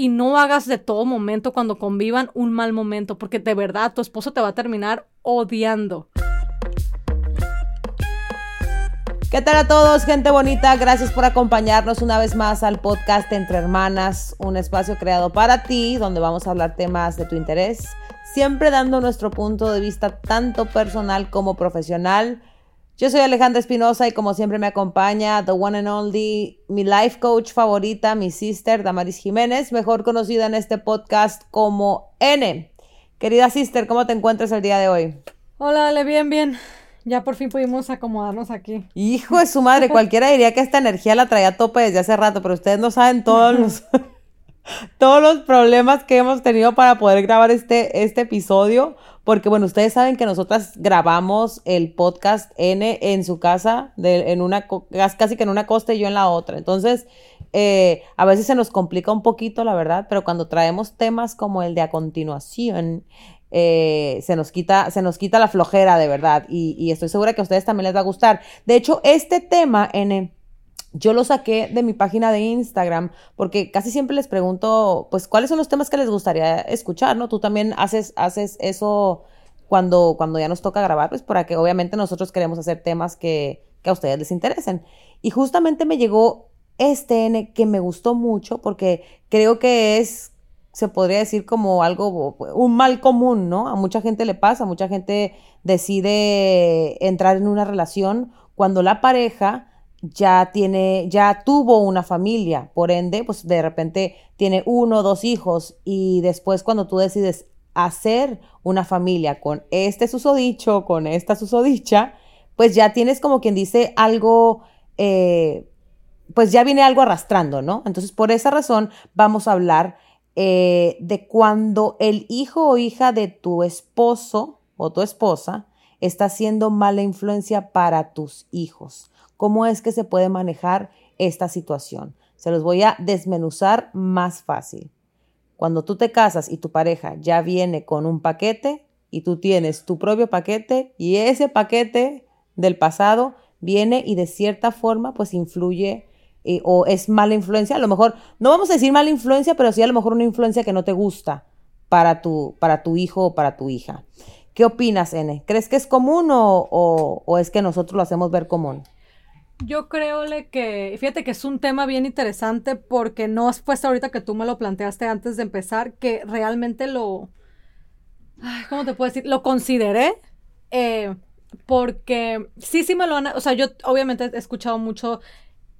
y no hagas de todo momento cuando convivan un mal momento, porque de verdad tu esposo te va a terminar odiando. ¿Qué tal a todos, gente bonita? Gracias por acompañarnos una vez más al podcast Entre Hermanas, un espacio creado para ti, donde vamos a hablar temas de tu interés, siempre dando nuestro punto de vista tanto personal como profesional. Yo soy Alejandra Espinosa y como siempre me acompaña the one and only, mi life coach favorita, mi sister Damaris Jiménez, mejor conocida en este podcast como N. Querida sister, ¿cómo te encuentras el día de hoy? Hola, Ale, bien, bien. Ya por fin pudimos acomodarnos aquí. Hijo de su madre, cualquiera diría que esta energía la traía a tope desde hace rato, pero ustedes no saben todos los, todos los problemas que hemos tenido para poder grabar este, este episodio. Porque bueno, ustedes saben que nosotras grabamos el podcast N en su casa, en una, casi que en una costa y yo en la otra. Entonces, eh, a veces se nos complica un poquito, la verdad, pero cuando traemos temas como el de a continuación, eh, se, nos quita, se nos quita la flojera de verdad y, estoy segura que a ustedes también les va a gustar. De hecho, este tema, N, yo lo saqué de mi página de Instagram porque casi siempre les pregunto, pues, cuáles son los temas que les gustaría escuchar, ¿no? Tú también haces, haces eso cuando, cuando ya nos toca grabar, pues, para que obviamente nosotros queremos hacer temas que, que a ustedes les interesen. Y justamente me llegó este N que me gustó mucho porque creo que es se podría decir como algo, un mal común, ¿no? A mucha gente le pasa, mucha gente decide entrar en una relación cuando la pareja ya tiene, ya tuvo una familia, por ende, pues de repente tiene uno o dos hijos y después cuando tú decides hacer una familia con este susodicho, con esta susodicha, pues ya tienes como quien dice algo, eh, pues ya viene algo arrastrando, ¿no? Entonces, por esa razón vamos a hablar eh, de cuando el hijo o hija de tu esposo o tu esposa está siendo mala influencia para tus hijos. ¿Cómo es que se puede manejar esta situación? Se los voy a desmenuzar más fácil. Cuando tú te casas y tu pareja ya viene con un paquete y tú tienes tu propio paquete y ese paquete del pasado viene y de cierta forma pues influye eh, o es mala influencia, a lo mejor, no vamos a decir mala influencia, pero sí a lo mejor una influencia que no te gusta para tu, para tu hijo o para tu hija. ¿Qué opinas, N? ¿Crees que es común o, o, es que nosotros lo hacemos ver común? Yo creo que, fíjate que es un tema bien interesante porque no es pues ahorita que tú me lo planteaste antes de empezar, que realmente lo, ¿cómo te puedo decir? Lo consideré, eh, porque sí, sí me lo han, o sea, yo obviamente he escuchado mucho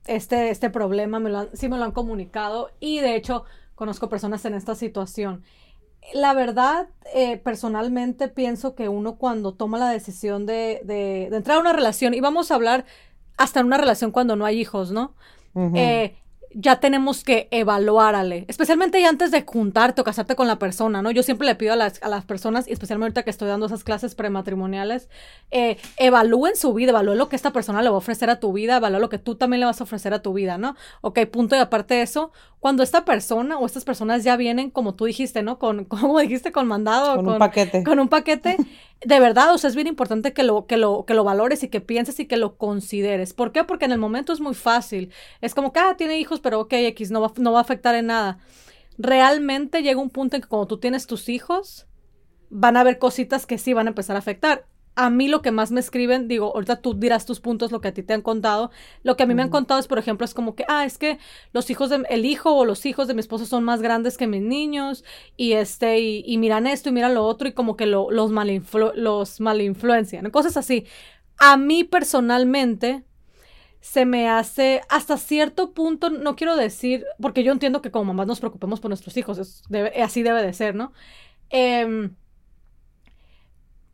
este, este problema, me lo sí me lo han comunicado y de hecho conozco personas en esta situación. La verdad, eh, personalmente pienso que uno cuando toma la decisión de, de, entrar a una relación, y vamos a hablar hasta en una relación cuando no hay hijos, ¿no? Ya tenemos que evaluarle, especialmente ya antes de juntarte o casarte con la persona, ¿no? Yo siempre le pido a las, a las personas, y especialmente ahorita que estoy dando esas clases prematrimoniales, eh, evalúen su vida, evalúen lo que esta persona le va a ofrecer a tu vida, evalúen lo que tú también le vas a ofrecer a tu vida, ¿no? Ok, punto y aparte de eso, cuando esta persona o estas personas ya vienen, como tú dijiste, ¿no? Con, como dijiste, con mandado. Con, un paquete. Con un paquete. De verdad, o sea, es bien importante que lo, que lo, que lo valores y que pienses y que lo consideres. ¿Por qué? Porque en el momento es muy fácil. Es como que, ah, tiene hijos, pero ok, X, no va, no va a afectar en nada. Realmente llega un punto en que cuando tú tienes tus hijos, van a haber cositas que sí van a empezar a afectar a mí lo que más me escriben, digo, ahorita tú dirás tus puntos, lo que a ti te han contado. Lo que a mí me han contado es, por ejemplo, es como que, ah, es que los hijos de, el hijo o los hijos de mi esposo son más grandes que mis niños y este, y, miran esto y miran lo otro y como que lo, los, malinflu los malinfluencian, cosas así. A mí personalmente se me hace hasta cierto punto, no quiero decir, porque yo entiendo que como mamás nos preocupemos por nuestros hijos, así debe de ser, ¿no? Eh,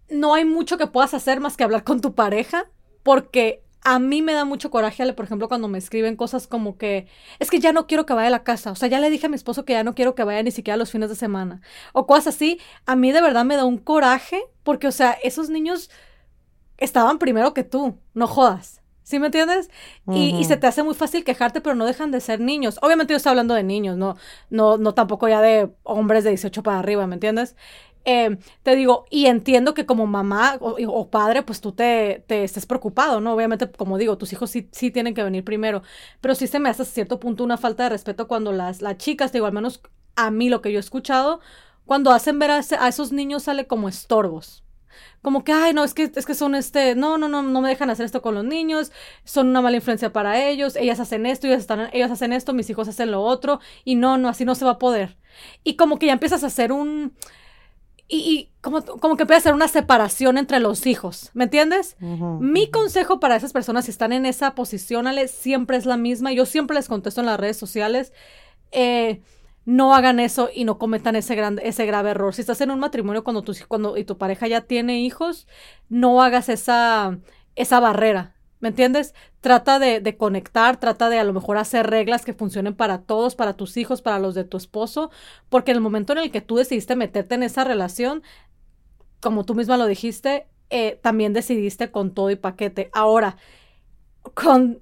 no hay mucho que puedas hacer más que hablar con tu pareja, porque a mí me da mucho coraje, por ejemplo, cuando me escriben cosas como que es que ya no quiero que vaya a la casa, o sea, ya le dije a mi esposo que ya no quiero que vaya ni siquiera los fines de semana, o cosas así, a mí de verdad me da un coraje, porque, o sea, esos niños estaban primero que tú, no jodas. ¿Sí me entiendes? y, se te hace muy fácil quejarte, pero no dejan de ser niños. Obviamente yo estoy hablando de niños, no, no, no tampoco ya de hombres de 18 para arriba, ¿me entiendes? Eh, te digo, y entiendo que como mamá o, padre, pues tú te, te, estés preocupado, ¿no? Obviamente, como digo, tus hijos sí, sí tienen que venir primero, pero sí se me hace a cierto punto una falta de respeto cuando las, las chicas, digo, al menos a mí lo que yo he escuchado, cuando hacen ver a, a esos niños sale como estorbos como que, ay, no, es que, es que son este, no, no, no, no me dejan hacer esto con los niños, son una mala influencia para ellos, ellas hacen esto, ellos, están, ellos hacen esto, mis hijos hacen lo otro, y no, no, así no se va a poder. Y como que ya empiezas a hacer un, y, como, como que empieza a hacer una separación entre los hijos, ¿me entiendes? Mi consejo para esas personas si están en esa posición, Ale, siempre es la misma, yo siempre les contesto en las redes sociales, eh, no hagan eso y no cometan ese, gran, ese grave error. Si estás en un matrimonio cuando tu, cuando, y tu pareja ya tiene hijos, no hagas esa, esa barrera. ¿Me entiendes? Trata de, de, conectar, trata de a lo mejor hacer reglas que funcionen para todos, para tus hijos, para los de tu esposo, porque en el momento en el que tú decidiste meterte en esa relación, como tú misma lo dijiste, eh, también decidiste con todo y paquete. Ahora, con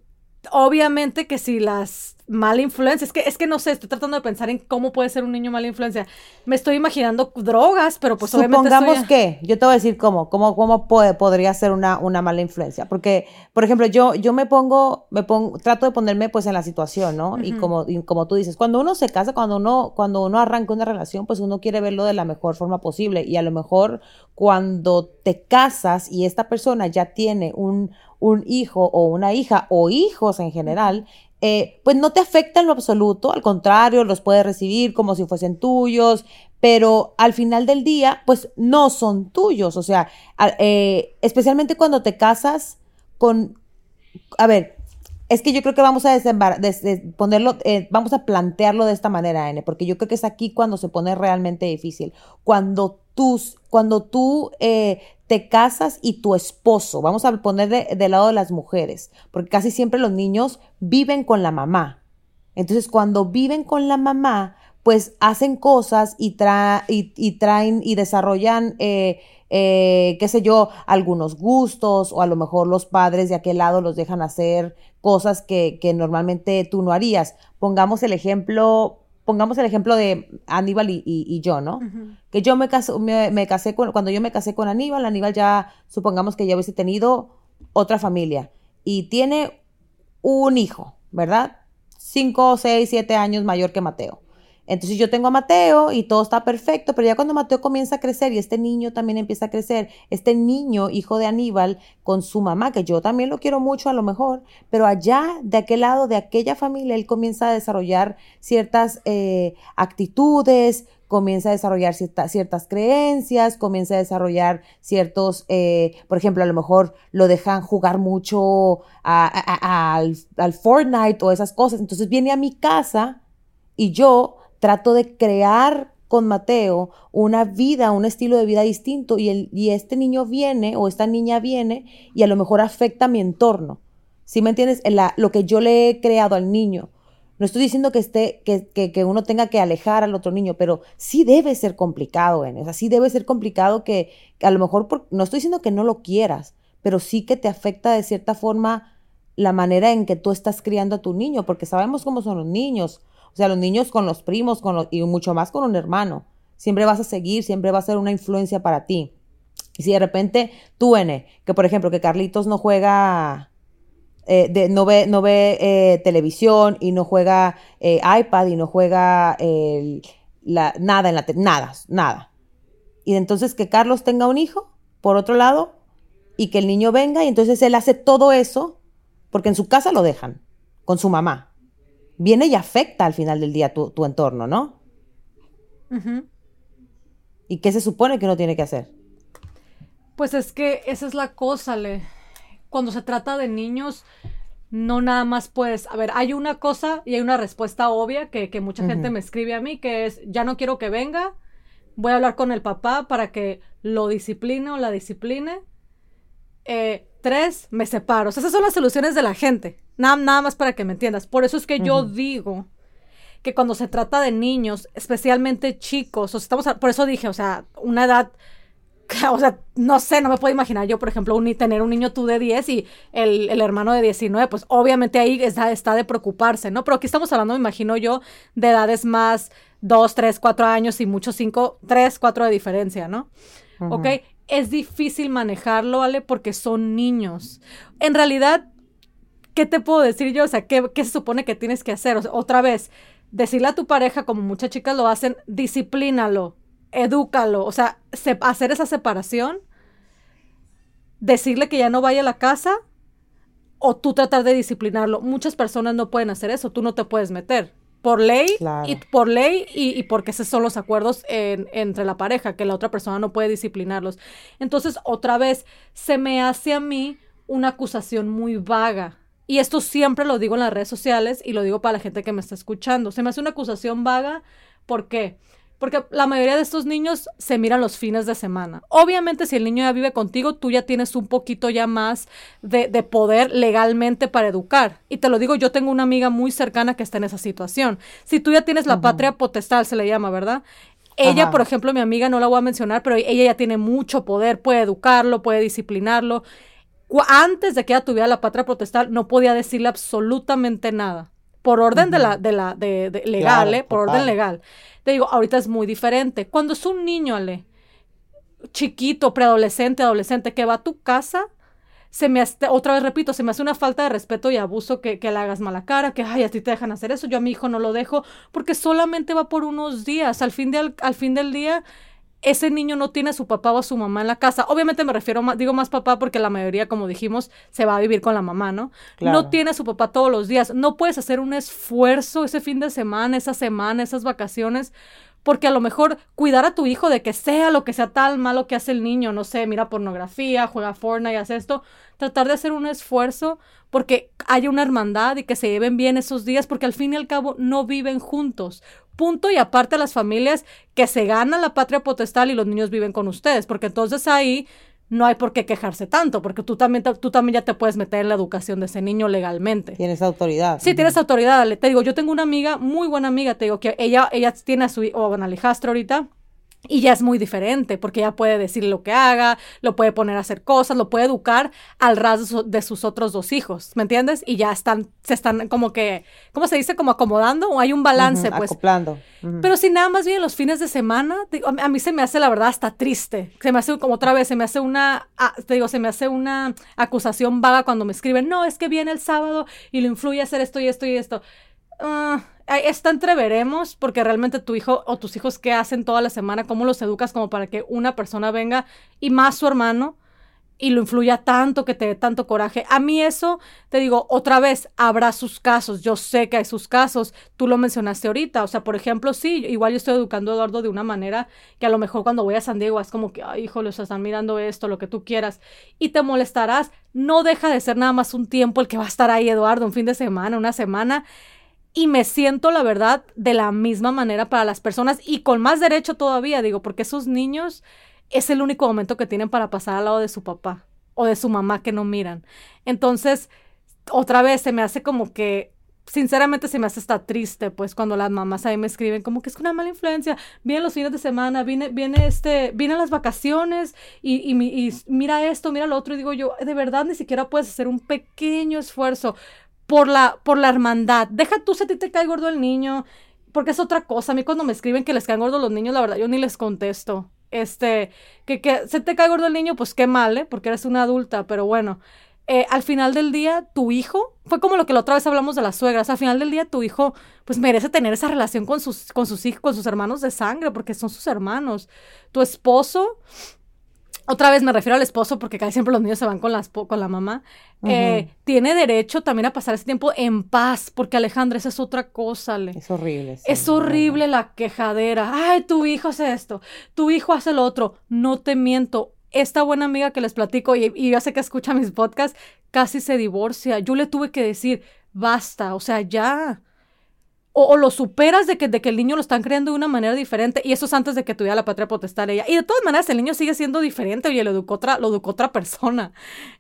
obviamente que si las mala influencia, es que, es que no sé, estoy tratando de pensar en cómo puede ser un niño mala influencia. Me estoy imaginando drogas, pero pues Supongamos que, yo te voy a decir cómo, cómo, cómo puede, podría ser una, una mala influencia. Porque, por ejemplo, yo, yo me pongo, me pongo, trato de ponerme pues en la situación, ¿no? Y como, como tú dices, cuando uno se casa, cuando uno, cuando uno arranca una relación, pues uno quiere verlo de la mejor forma posible. Y a lo mejor cuando te casas y esta persona ya tiene un, un hijo o una hija o hijos en general, eh, pues no te afecta en lo absoluto, al contrario, los puedes recibir como si fuesen tuyos, pero al final del día, pues no son tuyos, o sea, eh, especialmente cuando te casas con, a ver, es que yo creo que vamos a ponerlo, eh, vamos a plantearlo de esta manera, N, porque yo creo que es aquí cuando se pone realmente difícil. Cuando tus, cuando tú te casas y tu esposo, vamos a poner de, del lado de las mujeres, porque casi siempre los niños viven con la mamá. Entonces, cuando viven con la mamá, pues hacen cosas y, y, traen y desarrollan, eh, eh, qué sé yo, algunos gustos o a lo mejor los padres de aquel lado los dejan hacer cosas que, que normalmente tú no harías. Pongamos el ejemplo, pongamos el ejemplo de Aníbal y, yo, ¿no? Que yo me, casé, me, casé con, cuando yo me casé con Aníbal, Aníbal ya, supongamos que ya hubiese tenido otra familia y tiene un hijo, ¿verdad? Cinco, seis, siete años mayor que Mateo. Entonces yo tengo a Mateo y todo está perfecto, pero ya cuando Mateo comienza a crecer y este niño también empieza a crecer, este niño, hijo de Aníbal, con su mamá, que yo también lo quiero mucho a lo mejor, pero allá, de aquel lado, de aquella familia, él comienza a desarrollar ciertas eh, actitudes, comienza a desarrollar ciertas creencias, comienza a desarrollar ciertos, eh, por ejemplo, a lo mejor lo dejan jugar mucho al, al Fortnite o esas cosas. Entonces viene a mi casa y yo trato de crear con Mateo una vida, un estilo de vida distinto y, el, y este niño viene o esta niña viene y a lo mejor afecta mi entorno. ¿Sí me entiendes? lo que yo le he creado al niño. No estoy diciendo que, esté, que, que, uno tenga que alejar al otro niño, pero sí debe ser complicado, en sí debe ser complicado que, a lo mejor, no estoy diciendo que no lo quieras, pero sí que te afecta de cierta forma la manera en que tú estás criando a tu niño, porque sabemos cómo son los niños. O sea, los niños con los primos con los, y mucho más con un hermano. Siempre vas a seguir, siempre va a ser una influencia para ti. Y si de repente tú, N, que por ejemplo, que Carlitos no juega, eh, no ve, no ve eh, televisión y no juega eh, iPad y no juega la, nada en la nada, nada. Y entonces que Carlos tenga un hijo, por otro lado, y que el niño venga y entonces él hace todo eso porque en su casa lo dejan, con su mamá viene y afecta al final del día tu, entorno, ¿no? ¿Y qué se supone que uno tiene que hacer? Pues es que esa es la cosa, Le. Cuando se trata de niños, no nada más puedes. A ver, hay una cosa y hay una respuesta obvia que, mucha gente me escribe a mí, que es: ya no quiero que venga, voy a hablar con el papá para que lo discipline o la discipline. Eh, tres, me separo. esas son las soluciones de la gente. Nada, nada más para que me entiendas. Por eso es que yo digo que cuando se trata de niños, especialmente chicos, o estamos por eso dije, o sea, una edad, o sea, no sé, no me puedo imaginar yo, por ejemplo, tener un niño tú de 10 y el, hermano de 19, pues obviamente ahí está, está, de preocuparse, ¿no? Pero aquí estamos hablando, me imagino yo, de edades más 2, 3, 4 años y muchos 5, 3, 4 de diferencia, ¿no? Ok, es difícil manejarlo, ¿vale? Porque son niños. En realidad, ¿qué te puedo decir yo? O sea, ¿qué, se supone que tienes que hacer? otra vez, decirle a tu pareja, como muchas chicas lo hacen, disciplínalo, edúcalo, o sea, hacer esa separación, decirle que ya no vaya a la casa o tú tratar de disciplinarlo. Muchas personas no pueden hacer eso, tú no te puedes meter. Por ley, y por ley y, porque esos son los acuerdos entre la pareja, que la otra persona no puede disciplinarlos. Entonces, otra vez, se me hace a mí una acusación muy vaga. Y esto siempre lo digo en las redes sociales y lo digo para la gente que me está escuchando. Se me hace una acusación vaga. ¿Por qué? Porque la mayoría de estos niños se miran los fines de semana. Obviamente, si el niño ya vive contigo, tú ya tienes un poquito ya más de, poder legalmente para educar. Y te lo digo, yo tengo una amiga muy cercana que está en esa situación. Si tú ya tienes la patria potestad, se le llama, ¿verdad? Ella, por ejemplo, mi amiga, no la voy a mencionar, pero ella ya tiene mucho poder, puede educarlo, puede disciplinarlo. Antes de que ella tuviera la patria potestad, no podía decirle absolutamente nada. Por orden de la, de la, de, legal, ¿eh? Por orden legal. Te digo, ahorita es muy diferente. Cuando es un niño, Ale, chiquito, preadolescente, adolescente, que va a tu casa, se me hace, otra vez repito, se me hace una falta de respeto y abuso que, que le hagas mala cara, que, ay, a ti te dejan hacer eso, yo a mi hijo no lo dejo, porque solamente va por unos días. Al fin, de, al fin del día, ese niño no tiene a su papá o a su mamá en la casa. Obviamente me refiero, más, digo más papá porque la mayoría, como dijimos, se va a vivir con la mamá, ¿no? No tiene a su papá todos los días. No puedes hacer un esfuerzo ese fin de semana, esa semana, esas vacaciones, porque a lo mejor cuidar a tu hijo de que sea lo que sea tal malo que hace el niño, no sé, mira pornografía, juega Fortnite, hace esto, tratar de hacer un esfuerzo porque haya una hermandad y que se lleven bien esos días, porque al fin y al cabo no viven juntos. Punto y aparte las familias que se ganan la patria potestad y los niños viven con ustedes, porque entonces ahí no hay por qué quejarse tanto, porque tú también, tú también ya te puedes meter en la educación de ese niño legalmente. Tienes autoridad. Sí, tienes autoridad. Te digo, yo tengo una amiga, muy buena amiga, te digo, que ella, ella tiene a su, o bueno, Alejastro ahorita, y ya es muy diferente, porque ella puede decir lo que haga, lo puede poner a hacer cosas, lo puede educar al ras de sus otros dos hijos, ¿me entiendes? Y ya están, se están como que, ¿cómo se dice? Como acomodando o hay un balance, pues. Acoplando. Pero si nada más bien los fines de semana, a mí se me hace la verdad hasta triste. Se me hace como otra vez, se me hace una, ah, te digo, se me hace una acusación vaga cuando me escriben, no, es que viene el sábado y lo influye a hacer esto y esto y esto. Uh, esta entreveremos porque realmente tu hijo o tus hijos qué hacen toda la semana, cómo los educas como para que una persona venga y más su hermano y lo influya tanto que te dé tanto coraje. A mí eso, te digo, otra vez, habrá sus casos. Yo sé que hay sus casos. Tú lo mencionaste ahorita. O sea, por ejemplo, sí, igual yo estoy educando a Eduardo de una manera que a lo mejor cuando voy a San Diego es como que, ay, hijo, los están mirando esto, lo que tú quieras. Y te molestarás. No deja de ser nada más un tiempo el que va a estar ahí, Eduardo, un fin de semana, una semana y me siento, la verdad, de la misma manera para las personas y con más derecho todavía, digo, porque esos niños es el único momento que tienen para pasar al lado de su papá o de su mamá que no miran. Entonces, otra vez se me hace como que, sinceramente se me hace hasta triste, pues cuando las mamás ahí me escriben como que es una mala influencia, vienen los fines de semana, viene, viene este, vienen las vacaciones y, y, y mira esto, mira lo otro, y digo yo, de verdad ni siquiera puedes hacer un pequeño esfuerzo por la, por la hermandad. Deja tú si a ti te cae gordo el niño, porque es otra cosa. A mí cuando me escriben que les caen gordos los niños, la verdad, yo ni les contesto. Este, que, que se te cae gordo el niño, pues qué mal, ¿eh? Porque eres una adulta, pero bueno. Eh, al final del día, tu hijo, fue como lo que la otra vez hablamos de las suegras, al final del día tu hijo, pues merece tener esa relación con sus, con sus hijos, con sus hermanos de sangre, porque son sus hermanos. Tu esposo, otra vez me refiero al esposo porque casi siempre los niños se van con, las, con la mamá, eh, tiene derecho también a pasar ese tiempo en paz, porque Alejandra, esa es otra cosa. Es horrible. es horrible la quejadera. Ay, tu hijo hace esto, tu hijo hace lo otro. No te miento. Esta buena amiga que les platico, y, y yo sé que escucha mis podcasts, casi se divorcia. Yo le tuve que decir, basta, o sea, ya o, lo superas de que, de que el niño lo están creando de una manera diferente, y eso es antes de que tuviera la patria potestad ella. Y de todas maneras, el niño sigue siendo diferente, oye, lo educó otra, lo educó otra persona.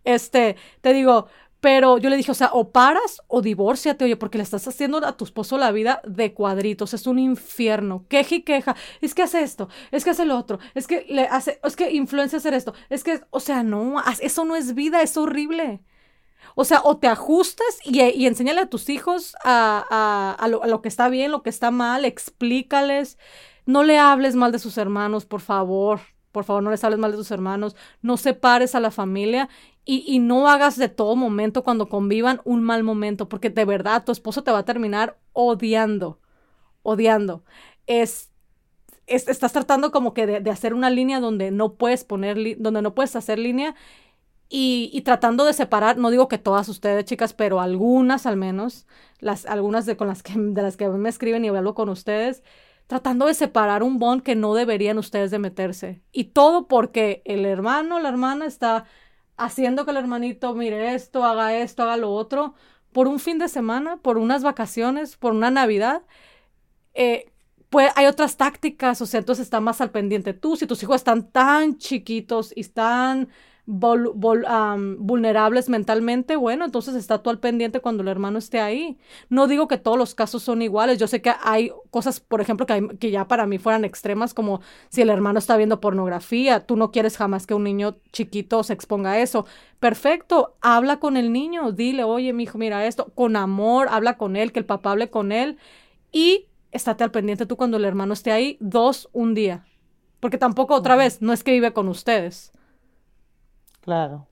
Este, te digo, pero yo le dije, o sea, o paras o divórciate, oye, porque le estás haciendo a tu esposo la vida de cuadritos, es un infierno. Queja y queja, es que hace esto, es que hace lo otro, es que le hace, es que influencia hacer esto, es que, o sea, no, eso no es vida, es horrible. O sea, o te ajustas y, y enséñale a tus hijos a, a, lo, que está bien, lo que está mal, explícales. No le hables mal de sus hermanos, por favor. Por favor, no les hables mal de tus hermanos. No separes a la familia y, y no hagas de todo momento cuando convivan un mal momento, porque de verdad tu esposo te va a terminar odiando odiando. Es, estás tratando como que de, hacer una línea donde no puedes poner, donde no puedes hacer línea y, tratando de separar, no digo que todas ustedes, chicas, pero algunas al menos, las, algunas de, con las que, de las que me escriben y hablo con ustedes, tratando de separar un bond que no deberían ustedes de meterse. Y todo porque el hermano, la hermana está haciendo que el hermanito mire esto, haga esto, haga lo otro, por un fin de semana, por unas vacaciones, por una Navidad. Eh, pues hay otras tácticas, o sea, entonces está más al pendiente tú. Si tus hijos están tan chiquitos y están vulnerables mentalmente, bueno, entonces está tú al pendiente cuando el hermano esté ahí. No digo que todos los casos son iguales. Yo sé que hay cosas, por ejemplo, que, que ya para mí fueran extremas, como si el hermano está viendo pornografía, tú no quieres jamás que un niño chiquito se exponga a eso. Perfecto, habla con el niño, dile, oye, mi hijo, mira esto, con amor, habla con él, que el papá hable con él y estate al pendiente tú cuando el hermano esté ahí, dos, un día. Porque tampoco otra vez, no es que vive con ustedes. Claro.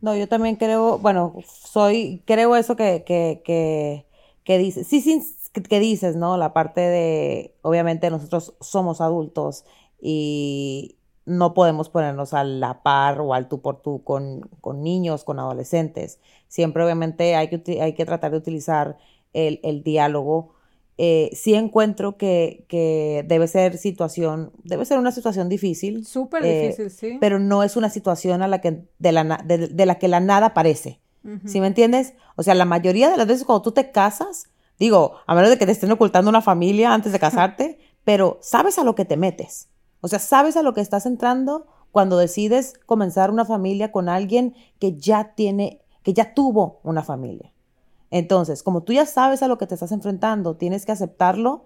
No, yo también creo, bueno, soy, creo eso que, que, que, que dices, sí, sí, que dices, ¿no? La parte de, obviamente nosotros somos adultos y no podemos ponernos a la par o al tú por tú con, con niños, con adolescentes. Siempre obviamente hay que, hay que tratar de utilizar el, el diálogo eh, sí encuentro que, que, debe ser situación, debe ser una situación difícil. Súper eh, difícil, sí. Pero no es una situación a la que, de, la, de, la que la nada parece. ¿Sí me entiendes? O sea, la mayoría de las veces cuando tú te casas, digo, a menos de que te estén ocultando una familia antes de casarte, pero sabes a lo que te metes. O sea, sabes a lo que estás entrando cuando decides comenzar una familia con alguien que ya tiene, que ya tuvo una familia. Entonces, como tú ya sabes a lo que te estás enfrentando, tienes que aceptarlo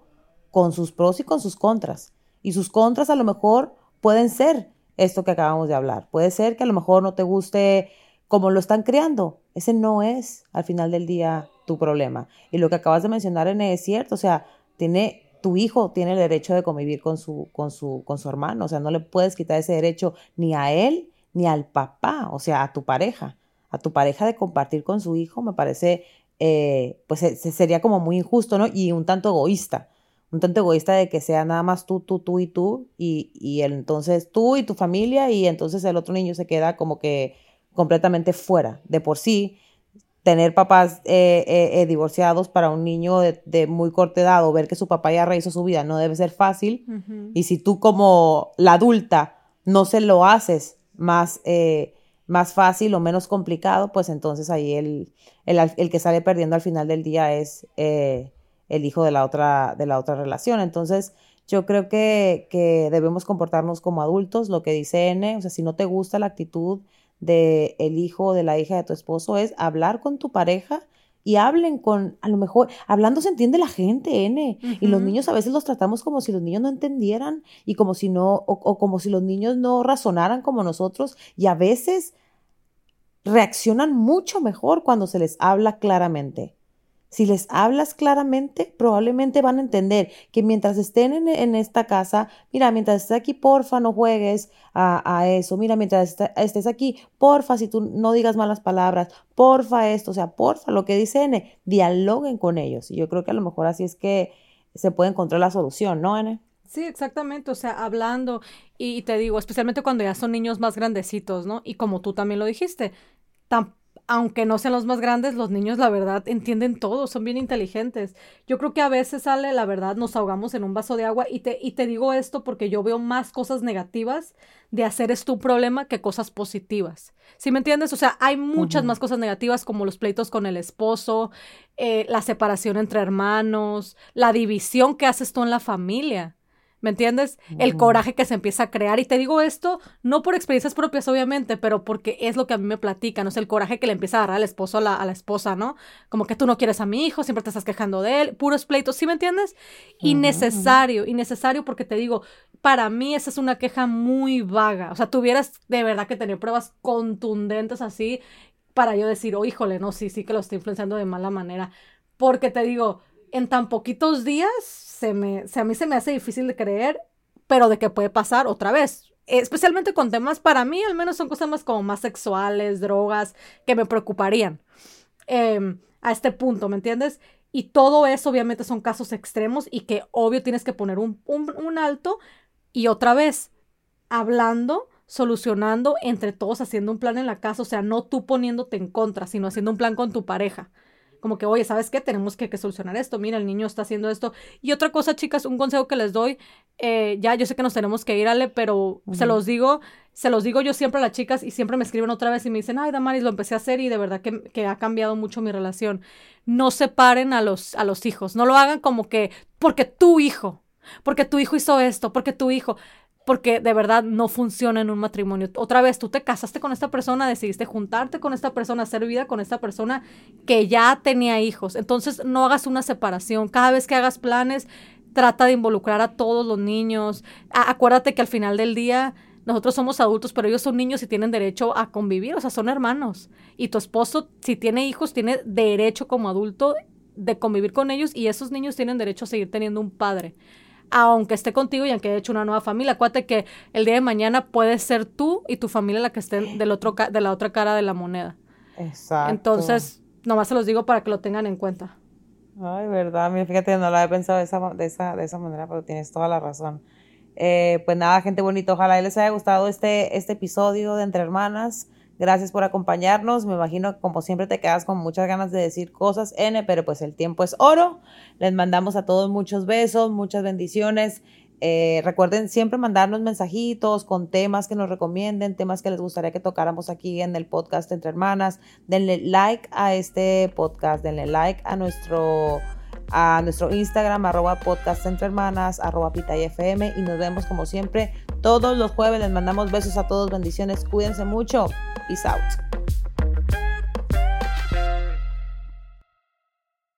con sus pros y con sus contras. Y sus contras a lo mejor pueden ser esto que acabamos de hablar. Puede ser que a lo mejor no te guste cómo lo están creando. Ese no es al final del día tu problema. Y lo que acabas de mencionar en es cierto, o sea, tiene tu hijo tiene el derecho de convivir con su con su con su hermano, o sea, no le puedes quitar ese derecho ni a él ni al papá, o sea, a tu pareja, a tu pareja de compartir con su hijo, me parece eh, pues sería como muy injusto, ¿no? Y un tanto egoísta, un tanto egoísta de que sea nada más tú, tú, tú y tú, y, y entonces tú y tu familia, y entonces el otro niño se queda como que completamente fuera. De por sí, tener papás eh, eh, divorciados para un niño de, muy corta edad o ver que su papá ya rehizo su vida no debe ser fácil. Y si tú como la adulta no se lo haces más más fácil o menos complicado, pues entonces ahí el, el, que sale perdiendo al final del día es eh, el hijo de la, otra, de la otra relación. Entonces yo creo que, que, debemos comportarnos como adultos, lo que dice N, o sea, si no te gusta la actitud de el hijo o de la hija de tu esposo, es hablar con tu pareja y hablen con, a lo mejor, hablando se entiende la gente, N. Y los niños a veces los tratamos como si los niños no entendieran y como si no, o, o, como si los niños no razonaran como nosotros. Y a veces reaccionan mucho mejor cuando se les habla claramente. Si les hablas claramente, probablemente van a entender que mientras estén en, esta casa, mira, mientras estés aquí, porfa, no juegues a, eso. Mira, mientras estés aquí, porfa, si tú no digas malas palabras, porfa esto, o sea, porfa, lo que dice N, dialoguen con ellos. Y yo creo que a lo mejor así es que se puede encontrar la solución, ¿no, N? Sí, exactamente, o sea, hablando y te digo, especialmente cuando ya son niños más grandecitos, ¿no? Y como tú también lo dijiste, aunque no sean los más grandes, los niños, la verdad, entienden todo, son bien inteligentes. Yo creo que a veces sale, la verdad, nos ahogamos en un vaso de agua y te, y te digo esto porque yo veo más cosas negativas de hacer esto un problema que cosas positivas. ¿Sí me entiendes? O sea, hay muchas más cosas negativas como los pleitos con el esposo, eh, la separación entre hermanos, la división que haces tú en la familia. ¿Me entiendes? El coraje que se empieza a crear. Y te digo esto no por experiencias propias, obviamente, pero porque es lo que a mí me platican. ¿no? Es el coraje que le empieza a dar al esposo a la, esposa, ¿no? Como que tú no quieres a mi hijo, siempre te estás quejando de él, puros pleitos, ¿sí me entiendes? Innecesario, innecesario porque te digo, para mí esa es una queja muy vaga. O sea, tuvieras de verdad que tener pruebas contundentes así para yo decir, oh, híjole, no, sí, sí que lo estoy influenciando de mala manera. Porque te digo, en tan poquitos días se me, a mí se me hace difícil de creer, pero de que puede pasar otra vez. Especialmente con temas, para mí al menos son cosas más como más sexuales, drogas, que me preocuparían em, a este punto, ¿me entiendes? Y todo eso obviamente son casos extremos y que obvio tienes que poner un, un alto y otra vez, hablando, solucionando entre todos, haciendo un plan en la casa, o sea, no tú poniéndote en contra, sino haciendo un plan con tu pareja como que, oye, ¿sabes qué? Tenemos que, solucionar esto, mira, el niño está haciendo esto. Y otra cosa, chicas, un consejo que les doy, eh, ya yo sé que nos tenemos que ir, Ale, pero se los digo, se los digo yo siempre a las chicas y siempre me escriben otra vez y me dicen, ay, Damaris, lo empecé a hacer y de verdad que, que ha cambiado mucho mi relación. No separen a los, a los hijos, no lo hagan como que, porque tu hijo, porque tu hijo hizo esto, porque tu hijo porque de verdad no funciona en un matrimonio. Otra vez, tú te casaste con esta persona, decidiste juntarte con esta persona, hacer vida con esta persona que ya tenía hijos. Entonces, no hagas una separación. Cada vez que hagas planes, trata de involucrar a todos los niños. acuérdate que al final del día nosotros somos adultos, pero ellos son niños y tienen derecho a convivir, o sea, son hermanos. Y tu esposo, si tiene hijos, tiene derecho como adulto de convivir con ellos y esos niños tienen derecho a seguir teniendo un padre aunque esté contigo y aunque haya hecho una nueva familia. Acuérdate que el día de mañana puede ser tú y tu familia la que estén del otro de la otra cara de la moneda. Exacto. Entonces, nomás se los digo para que lo tengan en cuenta. Ay, verdad, mira, fíjate, no la he pensado de esa, de esa, de esa manera, pero tienes toda la razón. Eh, pues nada, gente bonita, ojalá les haya gustado este, este episodio de Entre Hermanas. Gracias por acompañarnos. Me imagino que como siempre te quedas con muchas ganas de decir cosas, N, pero pues el tiempo es oro. Les mandamos a todos muchos besos, muchas bendiciones. Eh, recuerden siempre mandarnos mensajitos con temas que nos recomienden, temas que les gustaría que tocáramos aquí en el podcast Entre Hermanas. Denle like a este podcast, denle like a nuestro a nuestro Instagram, arroba podcast entre hermanas, arroba FM y nos vemos como siempre todos los jueves. Les mandamos besos a todos, bendiciones, cuídense mucho. Peace out.